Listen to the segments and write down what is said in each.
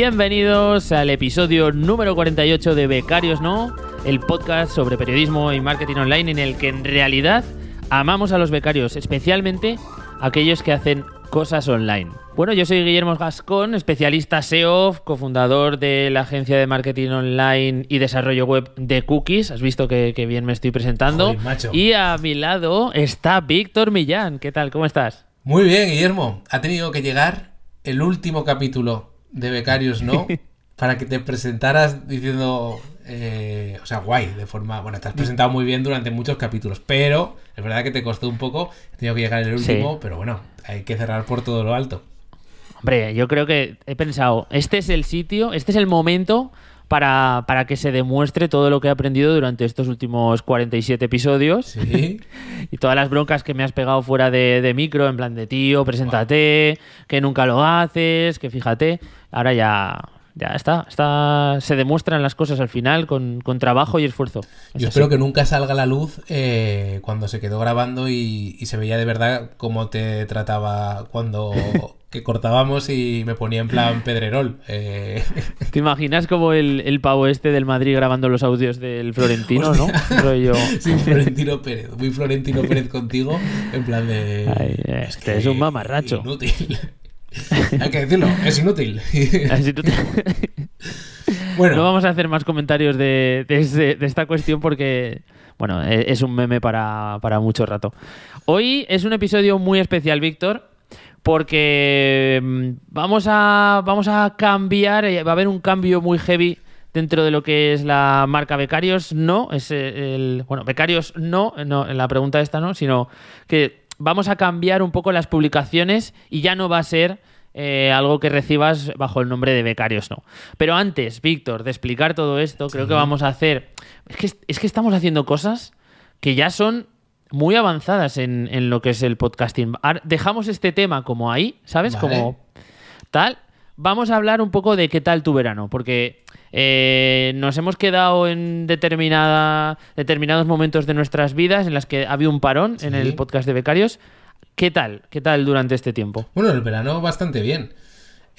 Bienvenidos al episodio número 48 de Becarios No, el podcast sobre periodismo y marketing online en el que en realidad amamos a los becarios, especialmente aquellos que hacen cosas online. Bueno, yo soy Guillermo Gascón, especialista SEO, cofundador de la agencia de marketing online y desarrollo web de Cookies. Has visto que, que bien me estoy presentando. Joder. Y a mi lado está Víctor Millán. ¿Qué tal? ¿Cómo estás? Muy bien, Guillermo. Ha tenido que llegar el último capítulo de Becarios No para que te presentaras diciendo. eh, o sea, guay, de forma. Bueno, te has presentado muy bien durante muchos capítulos, pero es verdad que te costó un poco. Ha tenido que llegar el último, Sí. pero bueno, hay que cerrar por todo lo alto. Hombre, yo creo que he pensado, este es el sitio, este es el momento para, para que se demuestre todo lo que he aprendido durante estos últimos 47 episodios Sí. y todas las broncas que me has pegado fuera de, de micro, en plan de tío, preséntate, que nunca lo haces, que fíjate. Ahora ya, ya está, está, se demuestran las cosas al final con, con trabajo y esfuerzo. Es Yo así. espero que nunca salga a la luz eh, cuando se quedó grabando y, y se veía de verdad cómo te trataba cuando que cortábamos y me ponía en plan pedrerol. Eh, ¿Te imaginas como el, el pavo este del Madrid grabando los audios del Florentino, no? Rollo... Sí, Florentino Pérez. Muy Florentino Pérez contigo. En plan de. Ay, este es un mamarracho. Inútil. Hay que decirlo, es inútil. Tú te- bueno, No vamos a hacer más comentarios de, de ese- de esta cuestión porque, bueno, e- es un meme para, para mucho rato. Hoy es un episodio muy especial, Víctor, porque mm, vamos a, vamos a cambiar, eh, va a haber un cambio muy heavy dentro de lo que es la marca Becarios. No, es eh, el, bueno, Becarios no, no, en la pregunta esta no, sino que vamos a cambiar un poco las publicaciones y ya no va a ser eh, algo que recibas bajo el nombre de becarios, no. Pero antes, Víctor, de explicar todo esto, creo que vamos a hacer. Es que, es que estamos haciendo cosas que ya son muy avanzadas en, en lo que es el podcasting. Dejamos este tema como ahí, ¿sabes? Vale. Como tal. Vamos a hablar un poco de qué tal tu verano, porque eh, nos hemos quedado en determinada, determinados momentos de nuestras vidas en las que había un parón en el podcast de becarios. ¿Qué tal? ¿Qué tal durante este tiempo? bueno, el verano bastante bien.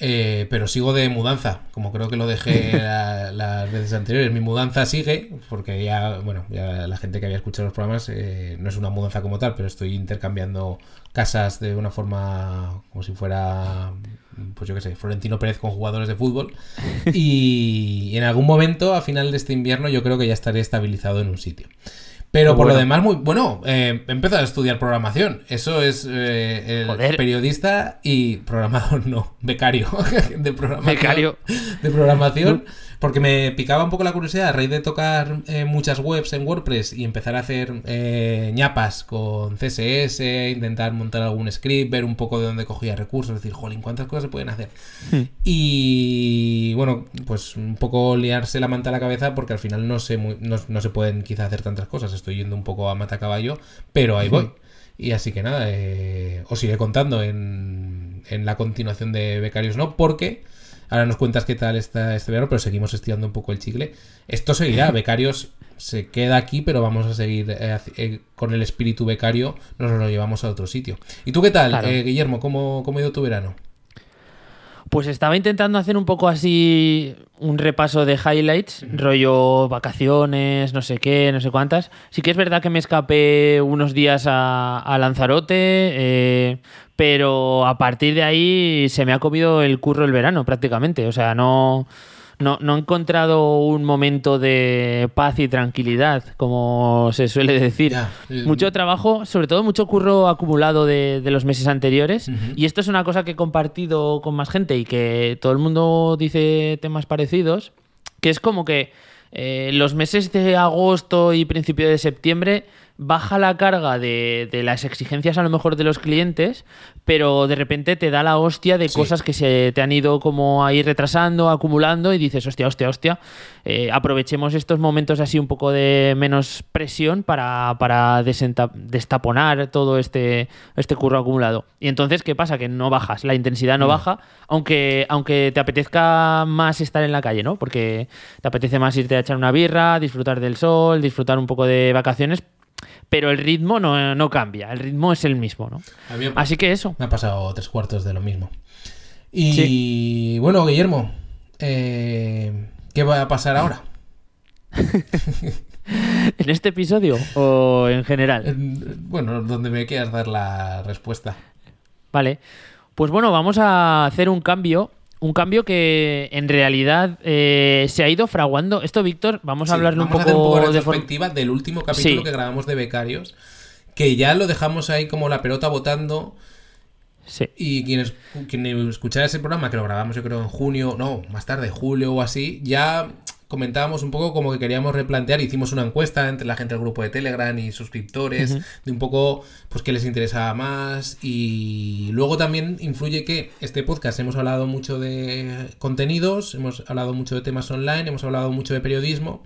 Eh, pero sigo de mudanza, como creo que lo dejé la- las veces anteriores. Mi mudanza sigue, porque ya, bueno, ya la gente que había escuchado los programas eh, no es una mudanza como tal, pero estoy intercambiando casas de una forma como si fuera, pues yo qué sé, Florentino Pérez con jugadores de fútbol. Y en algún momento, a final de este invierno, yo creo que ya estaré estabilizado en un sitio. Pero por lo demás, muy bueno, eh, a estudiar programación. Eso es eh, el Joder. periodista y programador, no, becario de programación. Becario. De programación. Porque me picaba un poco la curiosidad a raíz de tocar eh, muchas webs en WordPress y empezar a hacer eh, ñapas con CSS, intentar montar algún script, ver un poco de dónde cogía recursos, decir, jolín, cuántas cosas se pueden hacer. Hmm. Y bueno, pues un poco liarse la manta a la cabeza porque al final no se, no, no se pueden quizá hacer tantas cosas. Estoy yendo un poco a matacaballo, pero ahí voy. Y así que nada, eh, os iré contando en, en la continuación de Becarios No, porque ahora nos cuentas qué tal está este verano, pero seguimos estirando un poco el chicle. Esto seguirá, Becarios se queda aquí, pero vamos a seguir eh, eh, con el espíritu becario, nos lo llevamos a otro sitio. ¿Y tú qué tal, Claro. eh, Guillermo? ¿Cómo, ¿Cómo ha ido tu verano? Pues estaba intentando hacer un poco así un repaso de highlights, rollo vacaciones, no sé qué, no sé cuántas. Sí que es verdad que me escapé unos días a, a Lanzarote, eh, pero a partir de ahí se me ha comido el curro el verano prácticamente. O sea, no, no, no he encontrado un momento de paz y tranquilidad, como se suele decir. Ya, eh, Mucho trabajo, sobre todo mucho curro acumulado de, de los meses anteriores. Y esto es una cosa que he compartido con más gente y que todo el mundo dice temas parecidos, que es como que eh, los meses de agosto y principio de septiembre baja la carga de, de las exigencias a lo mejor de los clientes, pero de repente te da la hostia de Sí. cosas que se te han ido como ahí retrasando, acumulando y dices, hostia, hostia, hostia, eh, aprovechemos estos momentos así un poco de menos presión para, para destaponar todo este, este curro acumulado. Y entonces, ¿qué pasa? Que no bajas, la intensidad no baja, aunque, aunque te apetezca más estar en la calle, ¿no? Porque te apetece más irte a echar una birra, disfrutar del sol, disfrutar un poco de vacaciones, pero el ritmo no, no cambia, el ritmo es el mismo, ¿no? Así que eso. Me ha pasado tres cuartos de lo mismo. Y bueno, Guillermo, eh, ¿qué va a pasar ahora? ¿En este episodio o en general? Bueno, donde me quieras dar la respuesta. Vale. Pues bueno, vamos a hacer un cambio. Un cambio que en realidad eh, se ha ido fraguando. Esto, Víctor, vamos a hablarle un poco, a un poco de perspectiva del último capítulo Sí. que grabamos de Becarios. Que ya lo dejamos ahí como la pelota botando. Sí. Y quienes, quien escuchara ese programa, que lo grabamos yo creo en junio, no, más tarde, julio o así, ya comentábamos un poco como que queríamos replantear, hicimos una encuesta entre la gente del grupo de Telegram y suscriptores, de un poco pues qué les interesaba más y luego también influye que este podcast hemos hablado mucho de contenidos, hemos hablado mucho de temas online, hemos hablado mucho de periodismo,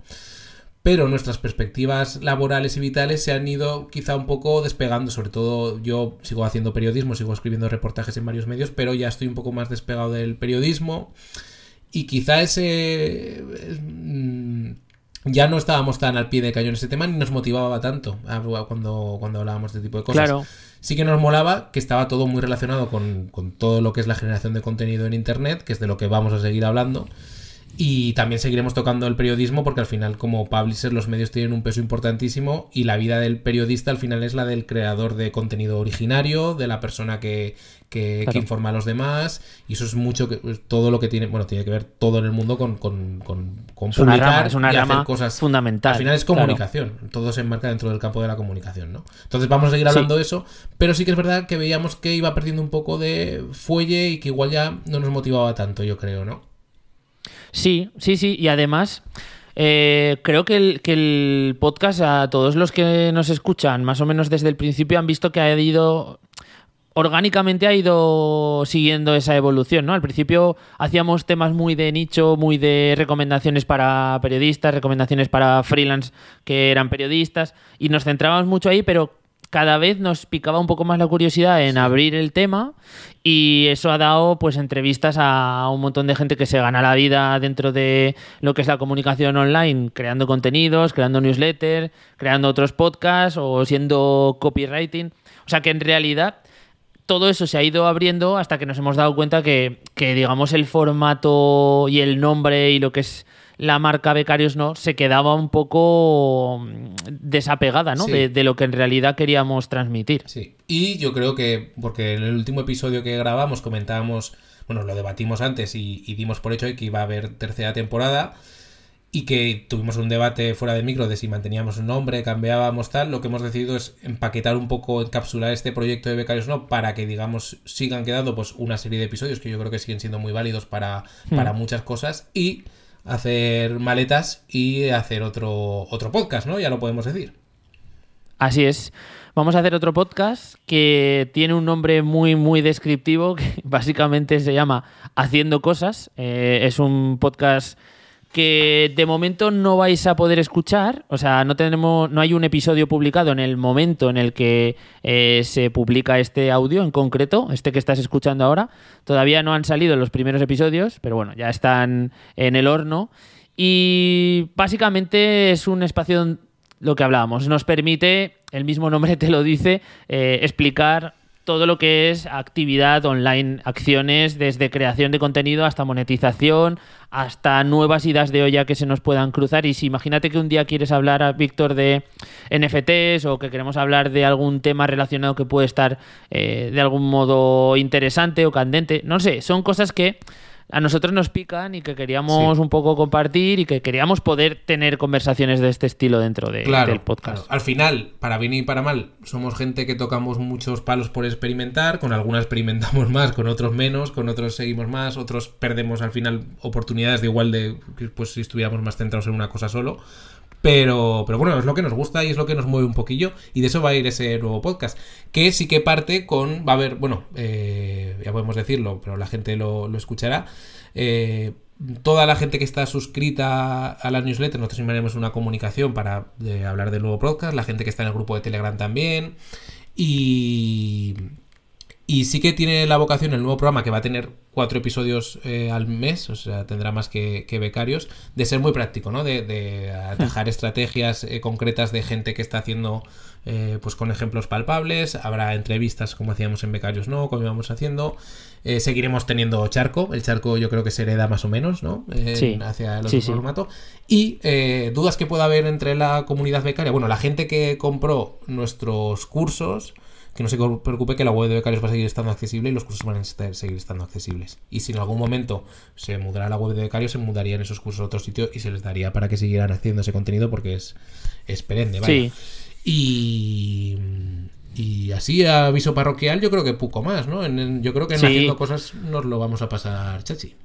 pero nuestras perspectivas laborales y vitales se han ido quizá un poco despegando, sobre todo yo sigo haciendo periodismo, sigo escribiendo reportajes en varios medios, pero ya estoy un poco más despegado del periodismo y quizá ese... mm, Ya no estábamos tan al pie de cañón ese tema ni nos motivaba tanto cuando, cuando hablábamos de este tipo de cosas. Claro. Sí que nos molaba que estaba todo muy relacionado con, con todo lo que es la generación de contenido en Internet, que es de lo que vamos a seguir hablando. Y también seguiremos tocando el periodismo porque al final como publisher los medios tienen un peso importantísimo y la vida del periodista al final es la del creador de contenido originario, de la persona que, que, Claro. que informa a los demás y eso es mucho que pues, todo lo que tiene, bueno, tiene que ver todo en el mundo con, con, con, con Es una publicar rama, es una y hacer rama cosas fundamental. al final es claro. comunicación, todo se enmarca dentro del campo de la comunicación, ¿no? Entonces vamos a seguir Sí. hablando de eso, pero sí que es verdad que veíamos que iba perdiendo un poco de fuelle y que igual ya no nos motivaba tanto, yo creo, ¿no? Sí, sí, sí. Y además, eh, creo que el, podcast, a todos los que nos escuchan, más o menos desde el principio, han visto que ha ido. Orgánicamente ha ido siguiendo esa evolución, ¿no? Al principio hacíamos temas muy de nicho, muy de recomendaciones para periodistas, recomendaciones para freelance que eran periodistas, y nos centrábamos mucho ahí, pero cada vez nos picaba un poco más la curiosidad en abrir el tema y eso ha dado pues entrevistas a un montón de gente que se gana la vida dentro de lo que es la comunicación online, creando contenidos, creando newsletters, creando otros podcasts o siendo copywriting. O sea que en realidad todo eso se ha ido abriendo hasta que nos hemos dado cuenta que, que, digamos, el formato y el nombre y lo que es la marca Becarios no se quedaba un poco mm, desapegada ¿no? Sí. de, de lo que en realidad queríamos transmitir. Sí. Y yo creo que, porque en el último episodio que grabamos comentábamos, bueno, lo debatimos antes y, y dimos por hecho que iba a haber tercera temporada y que tuvimos un debate fuera de micro de si manteníamos un nombre, cambiábamos tal, lo que hemos decidido es empaquetar un poco, encapsular este proyecto de Becarios No para que, digamos, sigan quedando pues una serie de episodios que yo creo que siguen siendo muy válidos para, para muchas cosas y hacer maletas y hacer otro, otro podcast, ¿no? Ya lo podemos decir. Así es. Vamos a hacer otro podcast que tiene un nombre muy, muy descriptivo, que básicamente se llama Haciendo Cosas. Eh, es un podcast que de momento no vais a poder escuchar, o sea, no tenemos, no hay un episodio publicado en el momento en el que eh, se publica este audio en concreto, este que estás escuchando ahora. Todavía no han salido los primeros episodios, pero bueno, ya están en el horno. Y básicamente es un espacio lo que hablábamos. Nos permite, el mismo nombre te lo dice, eh, explicar todo lo que es actividad online, acciones desde creación de contenido hasta monetización, hasta nuevas ideas de olla que se nos puedan cruzar. Y si imagínate que un día quieres hablar, a Víctor, de NFTs o que queremos hablar de algún tema relacionado que puede estar eh, de algún modo interesante o candente, no sé, son cosas que a nosotros nos pican y que queríamos Sí. un poco compartir y que queríamos poder tener conversaciones de este estilo dentro de- Claro, del podcast. claro. Al final, para bien y para mal, somos gente que tocamos muchos palos por experimentar, con algunas experimentamos más, con otros menos, con otros seguimos más, otros perdemos al final oportunidades de igual de que, pues si estuviéramos más centrados en una cosa solo. Pero, pero bueno, es lo que nos gusta y es lo que nos mueve un poquillo. Y de eso va a ir ese nuevo podcast. Que sí que parte con. Va a haber, bueno, eh, ya podemos decirlo, pero la gente lo, lo escuchará. Eh, toda la gente que está suscrita a la newsletter, nosotros enviaremos una comunicación para eh, hablar del nuevo podcast. La gente que está en el grupo de Telegram también. Y. Y sí que tiene la vocación el nuevo programa, que va a tener cuatro episodios eh, al mes, o sea, tendrá más que, becarios, de ser muy práctico, ¿no? De, atajar estrategias eh, concretas de gente que está haciendo, eh, pues con ejemplos palpables. Habrá entrevistas como hacíamos en Becarios No, como íbamos haciendo. seguiremos teniendo charco. El charco yo creo que se hereda más o menos, ¿no? sí. Hacia el sí, formato. Y dudas que pueda haber entre la comunidad becaria. Bueno, la gente que compró nuestros cursos que no se preocupe que la web de becarios va a seguir estando accesible y los cursos van a seguir estando accesibles. Y si en algún momento se mudará la web de becarios, se mudarían esos cursos a otro sitio y se les daría para que siguieran haciendo ese contenido porque es, es perenne, ¿vale? Y, y así, aviso parroquial, yo creo que poco más, ¿no? yo creo que en haciendo cosas nos lo vamos a pasar, chachi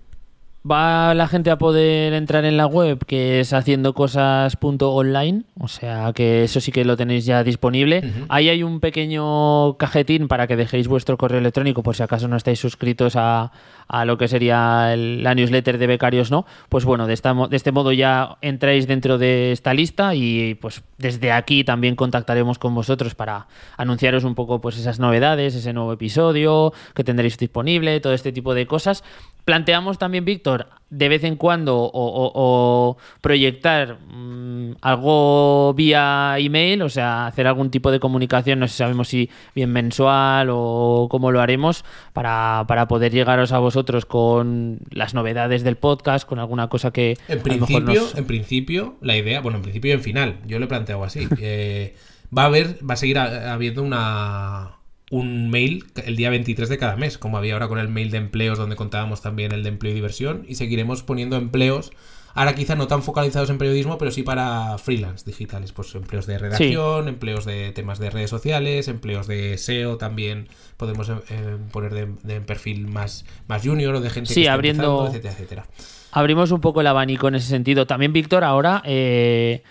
va la gente a poder entrar en la web que es haciendo cosas.online, o sea que eso sí que lo tenéis ya disponible. Ahí hay un pequeño cajetín para que dejéis vuestro correo electrónico por si acaso no estáis suscritos a, a lo que sería la newsletter de becarios, ¿no? Pues bueno, de, esta, de este modo ya entráis dentro de esta lista y pues desde aquí también contactaremos con vosotros para anunciaros un poco pues esas novedades, ese nuevo episodio que tendréis disponible, todo este tipo de cosas. Planteamos también, Víctor, de vez en cuando o, proyectar mm, algo vía email, o sea, hacer algún tipo de comunicación, no sé sabemos si bien mensual o cómo lo haremos, para, para poder llegaros a vosotros con las novedades del podcast, con alguna cosa que... En principio, en principio, la idea, bueno, en principio y en final, yo lo he planteado así. Eh, va a haber, va a seguir habiendo una un mail el día 23 de cada mes, como había ahora con el mail de empleos donde contábamos también el de empleo y diversión, y seguiremos poniendo empleos, ahora quizá no tan focalizados en periodismo, pero sí para freelance digitales, pues empleos de redacción, empleos de temas de redes sociales, empleos de SEO también podemos eh, poner de, perfil más, más junior o de gente que está abriendo, etcétera, etcétera. Abrimos un poco el abanico en ese sentido. También, Víctor, ahora... Eh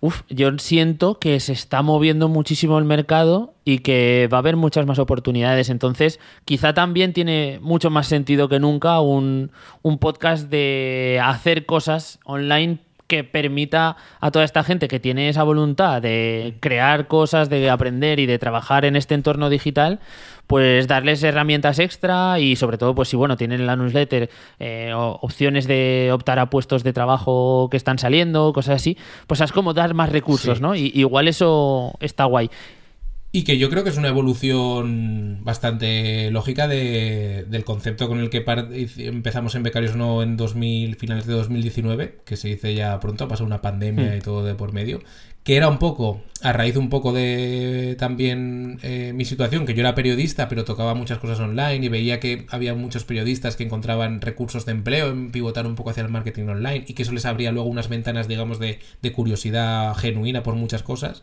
uf, yo siento que se está moviendo muchísimo el mercado y que va a haber muchas más oportunidades. Entonces, quizá también tiene mucho más sentido que nunca un, un podcast de hacer cosas online que permita a toda esta gente que tiene esa voluntad de crear cosas, de aprender y de trabajar en este entorno digital, pues darles herramientas extra y sobre todo, pues si bueno, tienen en la newsletter eh, opciones de optar a puestos de trabajo que están saliendo, cosas así, pues es como dar más recursos, ¿no? Y, igual eso está guay. Y que yo creo que es una evolución bastante lógica de, del concepto con el que empezamos en Becarios No en 2000, finales de 2019, que se dice ya pronto, ha pasado una pandemia hmm. y todo de por medio, que era un poco, a raíz un poco de también eh, mi situación, que yo era periodista, pero tocaba muchas cosas online y veía que había muchos periodistas que encontraban recursos de empleo en pivotar un poco hacia el marketing online y que eso les abría luego unas ventanas, digamos, de, de curiosidad genuina por muchas cosas.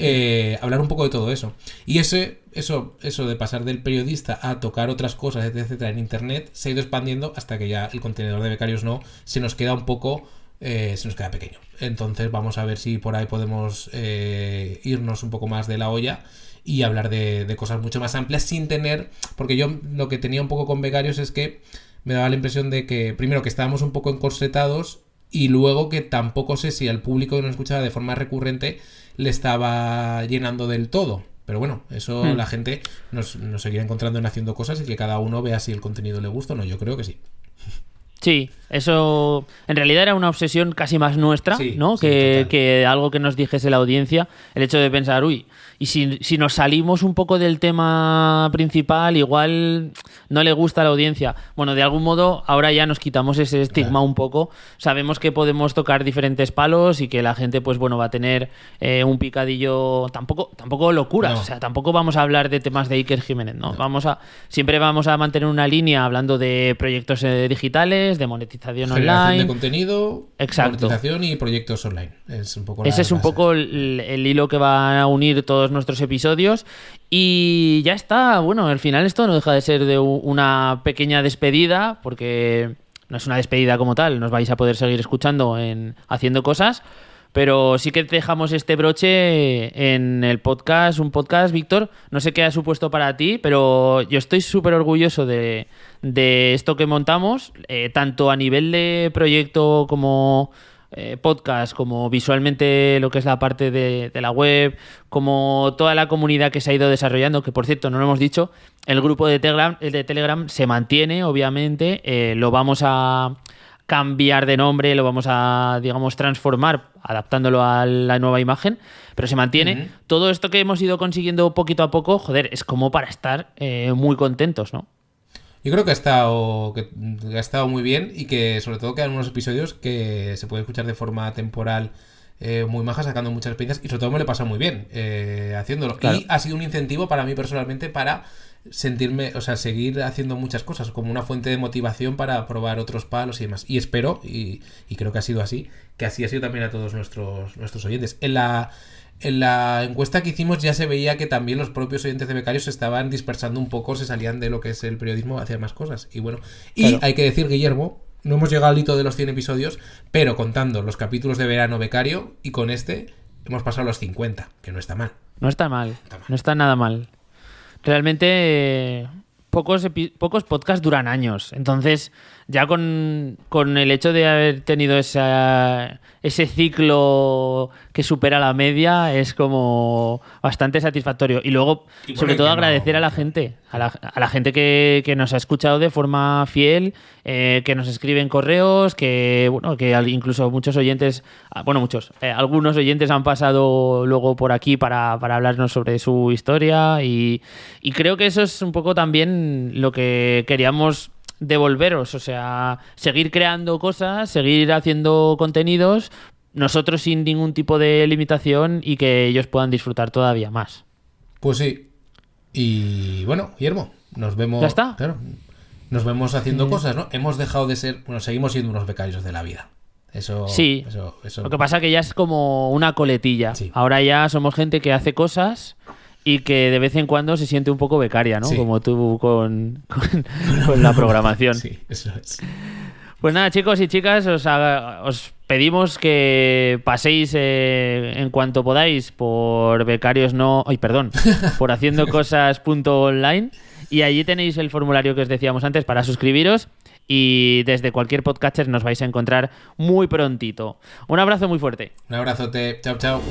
Eh, hablar un poco de todo eso. Y ese, eso, eso de pasar del periodista a tocar otras cosas, etcétera, en internet, se ha ido expandiendo hasta que ya el contenedor de becarios no se nos queda un poco. Eh, se nos queda pequeño. Entonces vamos a ver si por ahí podemos eh, irnos un poco más de la olla y hablar de, de, cosas mucho más amplias sin tener, porque yo lo que tenía un poco con becarios es que me daba la impresión de que, primero, que estábamos un poco encorsetados y luego que tampoco sé si al público que nos escuchaba de forma recurrente le estaba llenando del todo. Pero bueno, eso hmm. la gente nos, nos seguirá encontrando en haciendo cosas y que cada uno vea si el contenido le gusta o no. Yo creo que sí. Sí, eso en realidad era una obsesión casi más nuestra, ¿no? que, que, algo que nos dijese la audiencia. El hecho de pensar, uy, y si, si, nos salimos un poco del tema principal, igual no le gusta a la audiencia. Bueno, de algún modo, ahora ya nos quitamos ese estigma un poco. Sabemos que podemos tocar diferentes palos y que la gente, pues bueno, va a tener eh, un picadillo. Tampoco, tampoco locuras. O sea, tampoco vamos a hablar de temas de Iker Jiménez, ¿no? Vamos a. Siempre vamos a mantener una línea hablando de proyectos eh, digitales, de monetización online. de contenido, Exacto. monetización y proyectos online. Es un poco Ese es un poco el hilo que va a unir todos nuestros episodios. Y ya está, bueno, al final esto no deja de ser de una pequeña despedida, porque no es una despedida como tal, nos vais a poder seguir escuchando en haciendo cosas. Pero sí que dejamos este broche en el podcast, un podcast, Víctor. No sé qué ha supuesto para ti, pero yo estoy súper orgulloso de, de, esto que montamos, eh, tanto a nivel de proyecto como eh, podcast, como visualmente lo que es la parte de, de, la web, como toda la comunidad que se ha ido desarrollando, que por cierto, no lo hemos dicho, el grupo de Telegram, el de Telegram se mantiene, obviamente, eh, lo vamos a cambiar de nombre, lo vamos a, digamos, transformar, adaptándolo a la nueva imagen, pero se mantiene. Uh -huh. Todo esto que hemos ido consiguiendo poquito a poco, joder, es como para estar eh, muy contentos, ¿no? Yo creo que ha estado que ha estado muy bien y que sobre todo quedan unos episodios que se pueden escuchar de forma temporal eh, muy maja, sacando muchas experiencias y sobre todo me lo he pasado muy bien eh, haciéndolo. Claro. Y ha sido un incentivo para mí personalmente para sentirme, o sea, seguir haciendo muchas cosas, como una fuente de motivación para probar otros palos y demás. Y espero, y, y creo que ha sido así, que así ha sido también a todos nuestros, nuestros oyentes. En la en la encuesta que hicimos ya se veía que también los propios oyentes de becarios se estaban dispersando un poco, se salían de lo que es el periodismo hacia más cosas. Y bueno, y claro. hay que decir, Guillermo, no hemos llegado al hito de los 100 episodios, pero contando los capítulos de verano becario y con este hemos pasado los 50, que no está mal. No está mal, está mal. no está nada mal. Realmente eh, pocos, pocos podcasts duran años, entonces ya con, con, el hecho de haber tenido esa, ese ciclo que supera la media es como bastante satisfactorio. Y luego, y sobre todo, agradecer no... a la gente, a la, a la gente que, que, nos ha escuchado de forma fiel, eh, que nos escriben correos, que bueno, que incluso muchos oyentes, ah, bueno, muchos, eh, algunos oyentes han pasado luego por aquí para, para hablarnos sobre su historia y, y creo que eso es un poco también lo que queríamos devolveros, o sea, seguir creando cosas, seguir haciendo contenidos, nosotros sin ningún tipo de limitación y que ellos puedan disfrutar todavía más. Pues sí. Y bueno, Guillermo, nos vemos. ¿Ya está? Claro. Nos vemos haciendo sí. cosas, ¿no? Hemos dejado de ser, bueno, seguimos siendo unos becarios de la vida. Eso, sí. Eso, eso... Lo que pasa que ya es como una coletilla. Sí. Ahora ya somos gente que hace cosas y que de vez en cuando se siente un poco becaria, ¿no? Sí. Como tú con, con, con, la programación. Sí, eso es. Pues nada, chicos y chicas, os, haga, os pedimos que paséis eh, en cuanto podáis por becarios no. Ay, perdón. Por haciendo cosas.online. Y allí tenéis el formulario que os decíamos antes para suscribiros. Y desde cualquier podcatcher nos vais a encontrar muy prontito. Un abrazo muy fuerte. Un abrazote. Chao, chao.